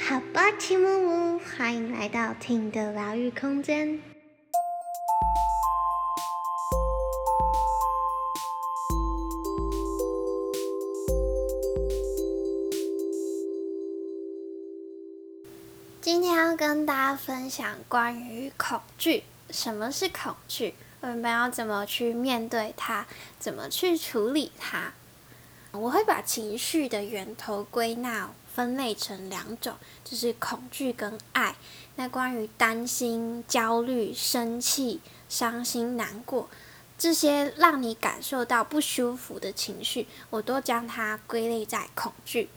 好吧，齐木木，欢迎来到听的疗愈空间。今天要跟大家分享关于恐惧，什么是恐惧？我们要怎么去面对它？怎么去处理它？我会把情绪的源头归纳分类成两种，就是恐惧跟爱。那关于担心、焦虑、生气、伤心、难过这些让你感受到不舒服的情绪，我都将它归类在恐惧。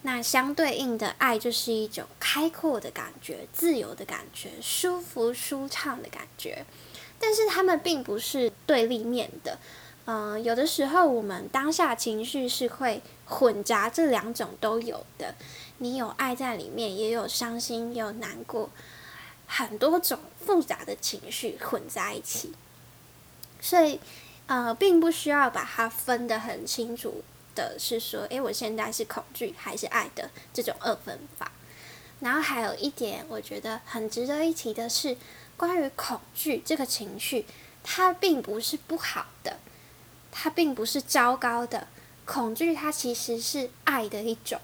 那相对应的爱就是一种开阔的感觉、自由的感觉、舒服舒畅的感觉。但是它们并不是对立面的。嗯、有的时候我们当下情绪是会混杂这两种都有的，你有爱在里面，也有伤心，也有难过，很多种复杂的情绪混在一起，所以呃，并不需要把它分得很清楚的是说，诶，我现在是恐惧还是爱的这种二分法。然后还有一点，我觉得很值得一提的是，关于恐惧这个情绪，它并不是不好的。它并不是糟糕的，恐惧它其实是爱的一种，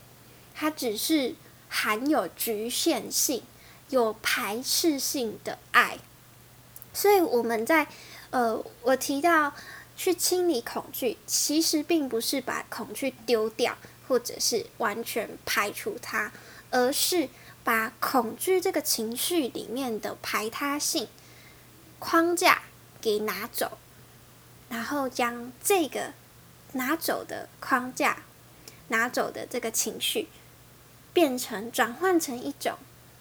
它只是含有局限性、有排斥性的爱。所以我们在呃，我提到去清理恐惧，其实并不是把恐惧丢掉，或者是完全排除它，而是把恐惧这个情绪里面的排他性框架给拿走。然后将这个拿走的框架，拿走的这个情绪，变成转换成一种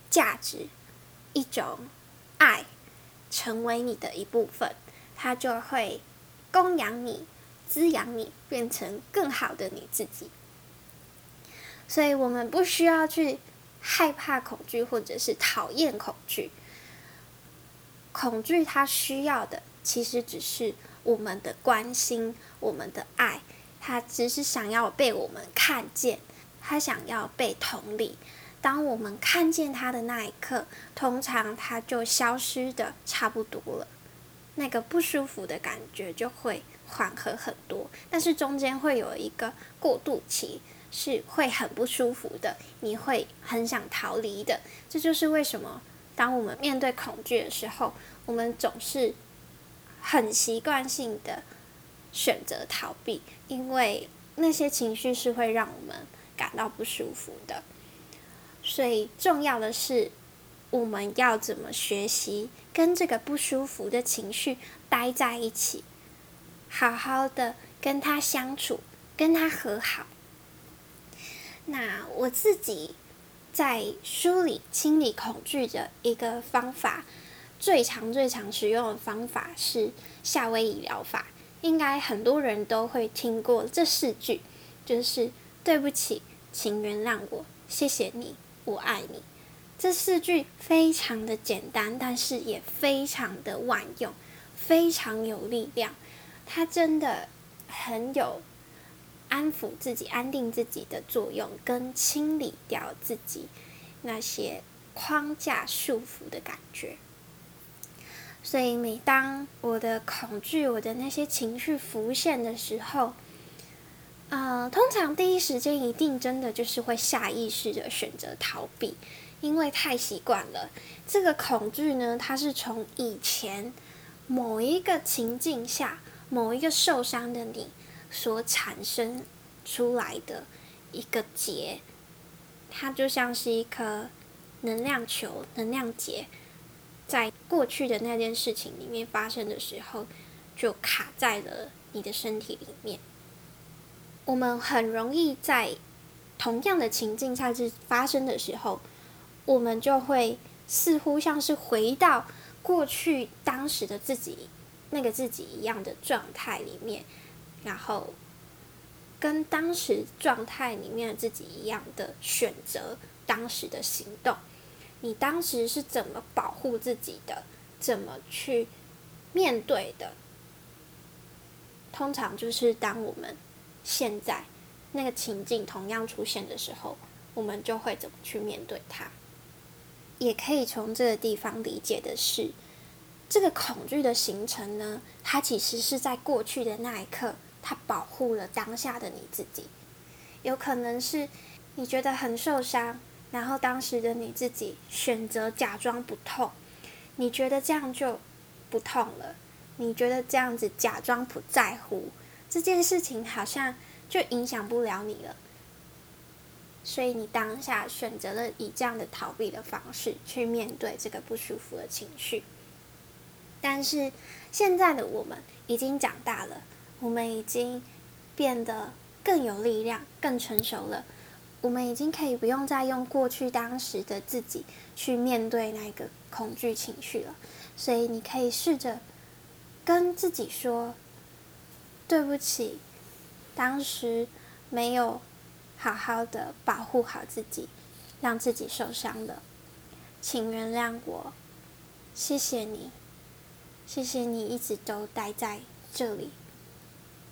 价值，一种爱，成为你的一部分，它就会供养你、滋养你，变成更好的你自己。所以，我们不需要去害怕恐惧，或者是讨厌恐惧。恐惧它需要的，其实只是。我们的关心，我们的爱，他只是想要被我们看见，他想要被同理。当我们看见他的那一刻，通常他就消失的差不多了，那个不舒服的感觉就会缓和很多。但是中间会有一个过渡期，是会很不舒服的，你会很想逃离的。这就是为什么当我们面对恐惧的时候，我们总是。很习惯性的选择逃避，因为那些情绪是会让我们感到不舒服的。所以重要的是，我们要怎么学习跟这个不舒服的情绪待在一起，好好的跟他相处，跟他和好。那我自己在梳理清理恐惧的一个方法。最常、最常使用的方法是夏威夷疗法，应该很多人都会听过这四句，就是“对不起，请原谅我，谢谢你，我爱你”。这四句非常的简单，但是也非常的万用，非常有力量。它真的很有安抚自己、安定自己的作用，跟清理掉自己那些框架束缚的感觉。所以，每当我的恐惧、我的那些情绪浮现的时候，呃，通常第一时间一定真的就是会下意识的选择逃避，因为太习惯了。这个恐惧呢，它是从以前某一个情境下、某一个受伤的你所产生出来的一个结，它就像是一颗能量球、能量结。在过去的那件事情里面发生的时候，就卡在了你的身体里面。我们很容易在同样的情境下是发生的时候，我们就会似乎像是回到过去当时的自己那个自己一样的状态里面，然后跟当时状态里面的自己一样的选择当时的行动。你当时是怎么保护自己的？怎么去面对的？通常就是当我们现在那个情境同样出现的时候，我们就会怎么去面对它。也可以从这个地方理解的是，这个恐惧的形成呢，它其实是在过去的那一刻，它保护了当下的你自己。有可能是你觉得很受伤，然后当时的你自己选择假装不痛，你觉得这样就不痛了，你觉得这样子假装不在乎这件事情，好像就影响不了你了。所以你当下选择了以这样的逃避的方式去面对这个不舒服的情绪，但是现在的我们已经长大了，我们已经变得更有力量、更成熟了。我们已经可以不用再用过去当时的自己去面对那个恐惧情绪了。所以你可以试着跟自己说：“对不起，当时没有。”好好的保护好自己，让自己受伤了，请原谅我，谢谢你，谢谢你一直都待在这里，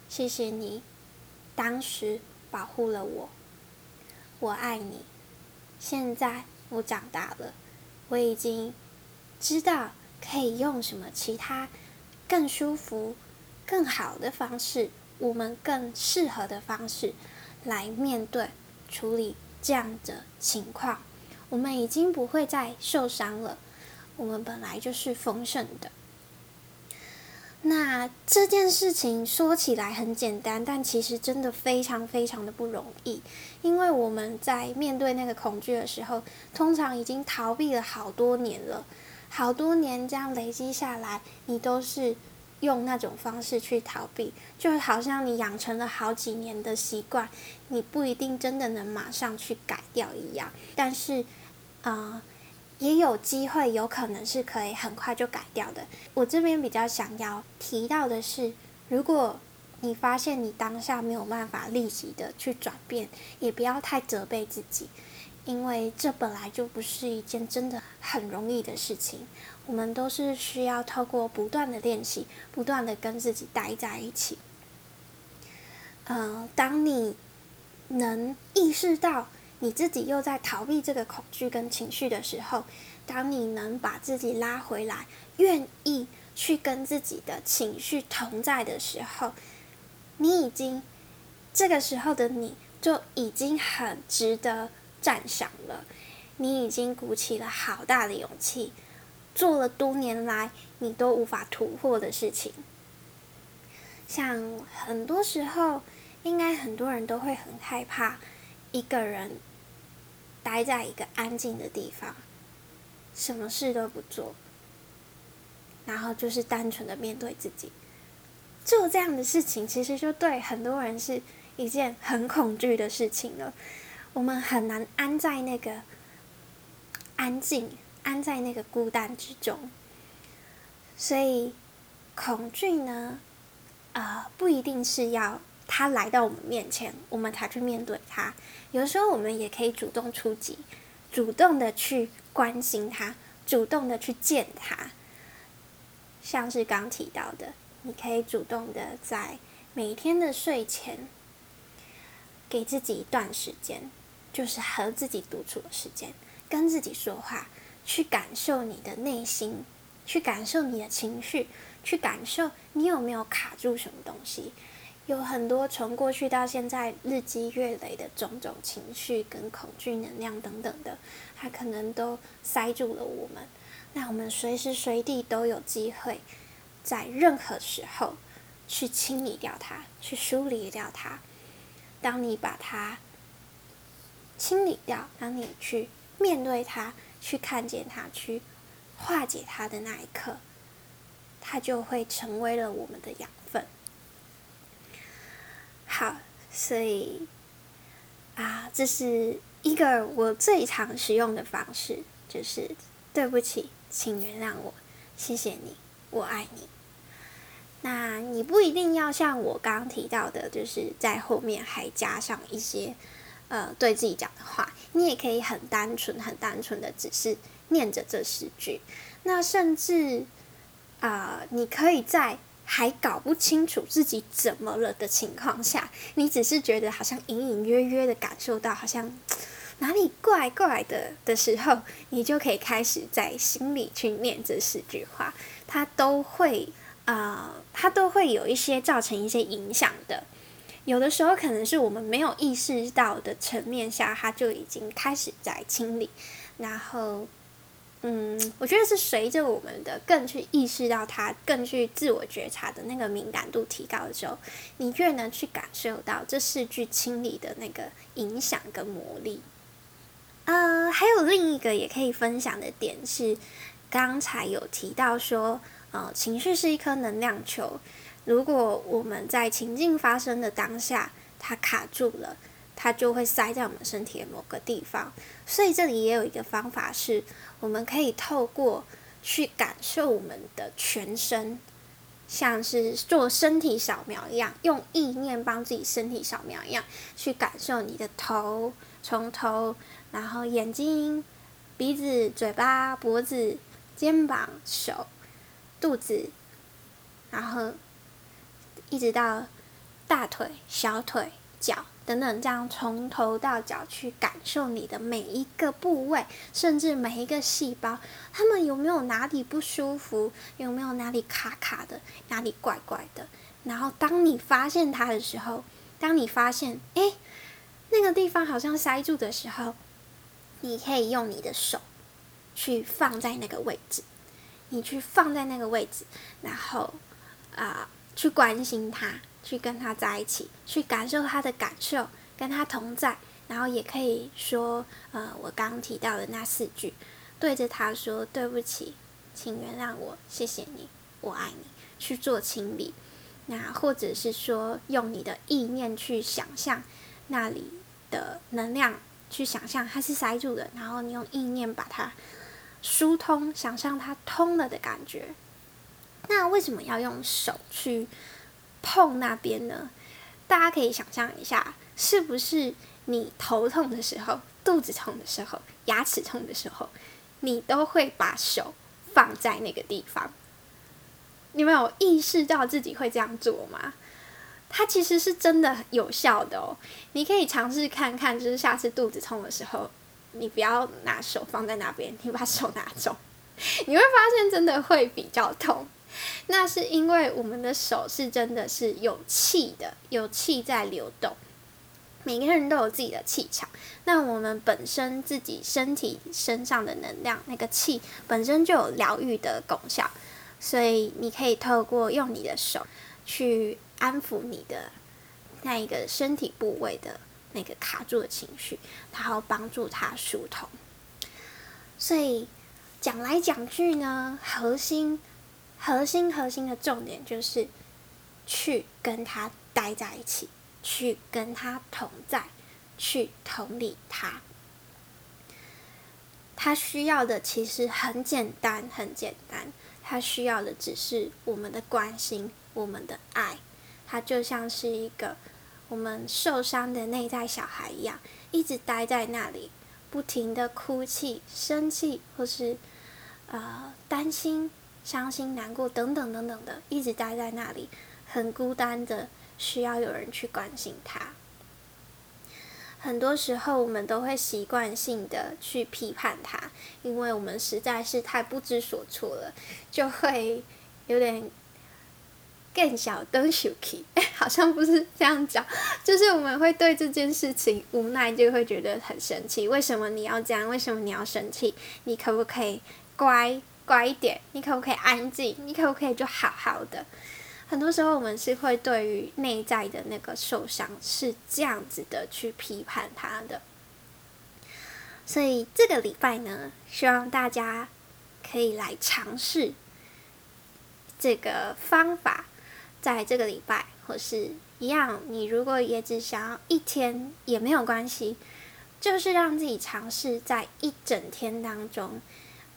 谢谢你当时保护了我，我爱你。现在我长大了，我已经知道可以用什么其他更舒服、更好的方式，我们更适合的方式。来面对、处理这样的情况，我们已经不会再受伤了。我们本来就是丰盛的。那这件事情说起来很简单，但其实真的非常非常的不容易，因为我们在面对那个恐惧的时候，通常已经逃避了好多年了，好多年这样累积下来，你都是。用那种方式去逃避，就好像你养成了好几年的习惯，你不一定真的能马上去改掉一样。但是，啊、也有机会，有可能是可以很快就改掉的。我这边比较想要提到的是，如果你发现你当下没有办法立即的去转变，也不要太责备自己。因为这本来就不是一件真的很容易的事情，我们都是需要透过不断的练习，不断的跟自己待在一起。呃，当你能意识到你自己又在逃避这个恐惧跟情绪的时候，当你能把自己拉回来，愿意去跟自己的情绪同在的时候，你已经这个时候的你就已经很值得。赞赏了，你已经鼓起了好大的勇气，做了多年来你都无法突破的事情。像很多时候，应该很多人都会很害怕一个人待在一个安静的地方，什么事都不做，然后就是单纯的面对自己。做这样的事情，其实就对很多人是一件很恐惧的事情了。我们很难安在那个安静，安在那个孤单之中。所以，恐惧呢，呃，不一定是要他来到我们面前，我们才去面对他。有时候，我们也可以主动出击，主动的去关心他，主动的去见他。像是刚提到的，你可以主动的在每天的睡前，给自己一段时间。就是和自己独处的时间，跟自己说话，去感受你的内心，去感受你的情绪，去感受你有没有卡住什么东西。有很多从过去到现在日积月累的种种情绪跟恐惧能量等等的，它可能都塞住了我们。那我们随时随地都有机会，在任何时候去清理掉它，去梳理掉它。当你把它。清理掉，当你去面对它，去看见它，去化解它的那一刻，它就会成为了我们的养。好，所以啊，这是一个我最常使用的方式，就是对不起，请原谅我，谢谢你，我爱你。那你不一定要像我刚刚提到的，就是在后面还加上一些。呃，对自己讲的话，你也可以很单纯、很单纯的，只是念着这十句。那甚至啊、你可以在还搞不清楚自己怎么了的情况下，你只是觉得好像隐隐约约的感受到，好像哪里怪怪的的时候，你就可以开始在心里去念这四句话，它都会呃，它都会有一些造成一些影响的。有的时候可能是我们没有意识到的层面下，它就已经开始在清理。然后，嗯，我觉得是随着我们的更去意识到它，更去自我觉察的那个敏感度提高的时候，你越能去感受到这四句清理的那个影响跟魔力。呃，还有另一个也可以分享的点是，刚才有提到说，呃，情绪是一颗能量球。如果我们在情境发生的当下，它卡住了，它就会塞在我们身体的某个地方。所以这里也有一个方法是，我们可以透过去感受我们的全身，像是做身体扫描一样，用意念帮自己身体扫描一样，去感受你的头，从头，然后眼睛、鼻子、嘴巴、脖子、肩膀、手、肚子，然后。一直到大腿、小腿、脚等等，这样从头到脚去感受你的每一个部位，甚至每一个细胞，它们有没有哪里不舒服？有没有哪里卡卡的？哪里怪怪的？然后当你发现它的时候，当你发现诶，那个地方好像塞住的时候，你可以用你的手去放在那个位置，你去放在那个位置，然后啊。去关心它，去跟他在一起，去感受他的感受，跟他同在，然后也可以说，呃，我刚提到的那四句，对着他说：“对不起，请原谅我，谢谢你，我爱你。”去做清理，那或者是说，用你的意念去想象那里的能量，去想象它是塞住的，然后你用意念把它疏通，想象它通了的感觉。那为什么要用手去碰那边呢？大家可以想象一下，是不是你头痛的时候、肚子痛的时候、牙齿痛的时候，你都会把手放在那个地方？你们有意识到自己会这样做吗？它其实是真的有效的哦。你可以尝试看看，就是下次肚子痛的时候，你不要拿手放在那边，你把手拿走，你会发现真的会比较痛。那是因为我们的手是真的是有气的，有气在流动。每个人都有自己的气场，那我们本身自己身体身上的能量，那个气本身就有疗愈的功效，所以你可以透过用你的手去安抚你的那一个身体部位的那个卡住的情绪，然后帮助它疏通。所以讲来讲去呢，核心。核心核心的重点就是去跟他待在一起，去跟他同在，去同理他。他需要的其实很简单，很简单。他需要的只是我们的关心，我们的爱。他就像是一个我们受伤的内在小孩一样，一直待在那里，不停的哭泣、生气，或是呃担心。伤心、难过等等等等的，一直待在那里，很孤单的，需要有人去关心他。很多时候，我们都会习惯性的去批判他，因为我们实在是太不知所措了，就会有点更小灯小气。哎，好像不是这样讲，就是我们会对这件事情无奈，就会觉得很生气。为什么你要这样？为什么你要生气？你可不可以乖？乖一点，你可不可以安静？你可不可以就好好的？很多时候，我们是会对于内在的那个受伤是这样子的去批判他的。所以这个礼拜呢，希望大家可以来尝试这个方法，在这个礼拜或是一样，你如果也只想要一天也没有关系，就是让自己尝试在一整天当中。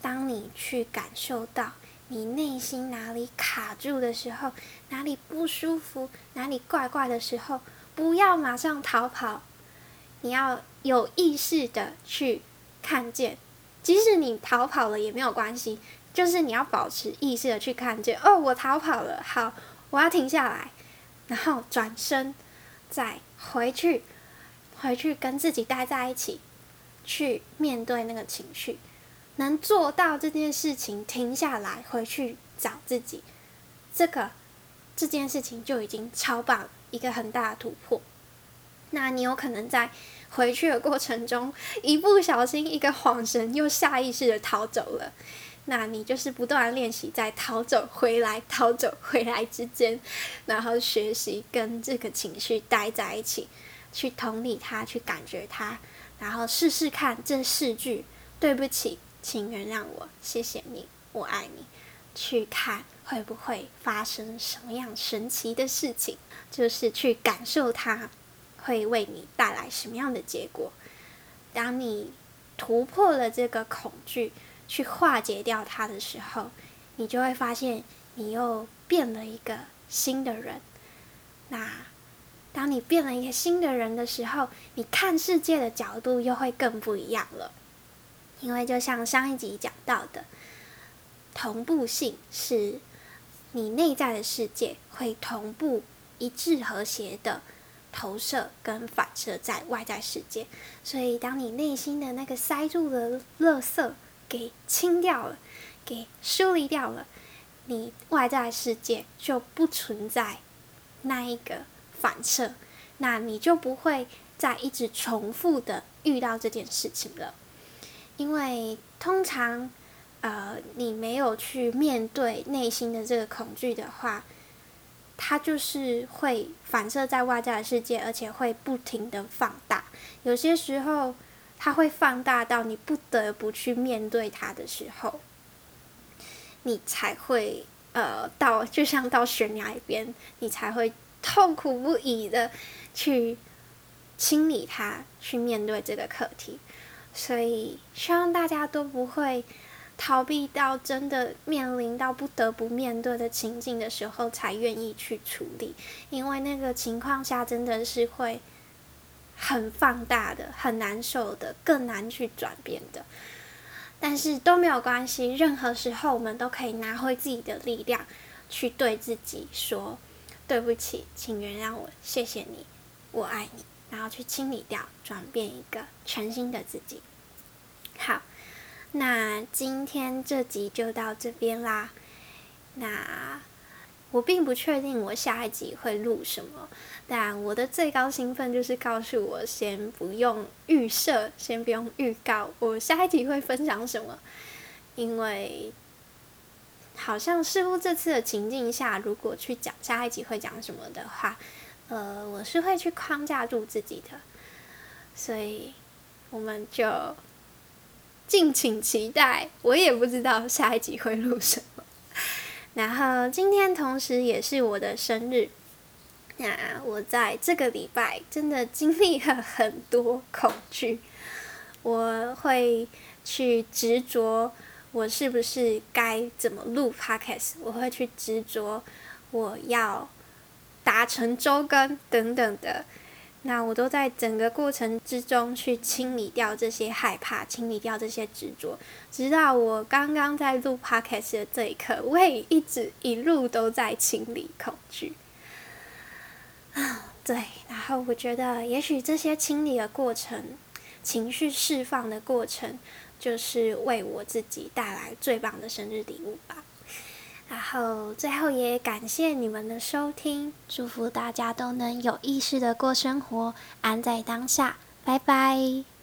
当你去感受到你内心哪里卡住的时候，哪里不舒服，哪里怪怪的时候，不要马上逃跑，你要有意识的去看见，即使你逃跑了也没有关系，就是你要保持意识的去看见。哦，我逃跑了，好，我要停下来，然后转身，再回去，回去跟自己待在一起。去面对那个情绪，能做到这件事情，停下来回去找自己，这个这件事情就已经超棒，一个很大的突破。那你有可能在回去的过程中，一不小心一个恍神，又下意识的逃走了。那你就是不断练习在逃走回来、逃走回来之间，然后学习跟这个情绪待在一起，去同理它，去感觉它。然后试试看这四句：对不起，请原谅我，谢谢你，我爱你。去看会不会发生什么样神奇的事情，就是去感受它会为你带来什么样的结果。当你突破了这个恐惧，去化解掉它的时候，你就会发现你又变了一个新的人。那。当你变了一个新的人的时候，你看世界的角度又会更不一样了。因为就像上一集讲到的，同步性是你内在的世界会同步一致和谐的投射跟反射在外在世界。所以，当你内心的那个塞住的垃圾给清掉了，给梳理掉了，你外在世界就不存在那一个。反射，那你就不会再一直重复的遇到这件事情了，因为通常，呃，你没有去面对内心的这个恐惧的话，它就是会反射在外在的世界，而且会不停的放大。有些时候，它会放大到你不得不去面对它的时候，你才会呃到，就像到悬崖边，你才会。痛苦不已的去清理它，去面对这个课题，所以希望大家都不会逃避到真的面临到不得不面对的情境的时候才愿意去处理，因为那个情况下真的是会很放大的、很难受的、更难去转变的。但是都没有关系，任何时候我们都可以拿回自己的力量，去对自己说。对不起，请原谅我，谢谢你，我爱你，然后去清理掉，转变一个全新的自己。好，那今天这集就到这边啦。那我并不确定我下一集会录什么，但我的最高兴奋就是告诉我先不用预设，先不用预告我下一集会分享什么，因为。好像似乎这次的情境下，如果去讲下一集会讲什么的话，呃，我是会去框架住自己的，所以我们就敬请期待。我也不知道下一集会录什么。然后今天同时也是我的生日，那我在这个礼拜真的经历了很多恐惧，我会去执着。我是不是该怎么录 Podcast？我会去执着，我要达成周更等等的。那我都在整个过程之中去清理掉这些害怕，清理掉这些执着，直到我刚刚在录 Podcast 的这一刻，我也一直一路都在清理恐惧。啊，对。然后我觉得，也许这些清理的过程，情绪释放的过程。就是为我自己带来最棒的生日礼物吧。然后最后也感谢你们的收听，祝福大家都能有意识的过生活，安在当下，拜拜。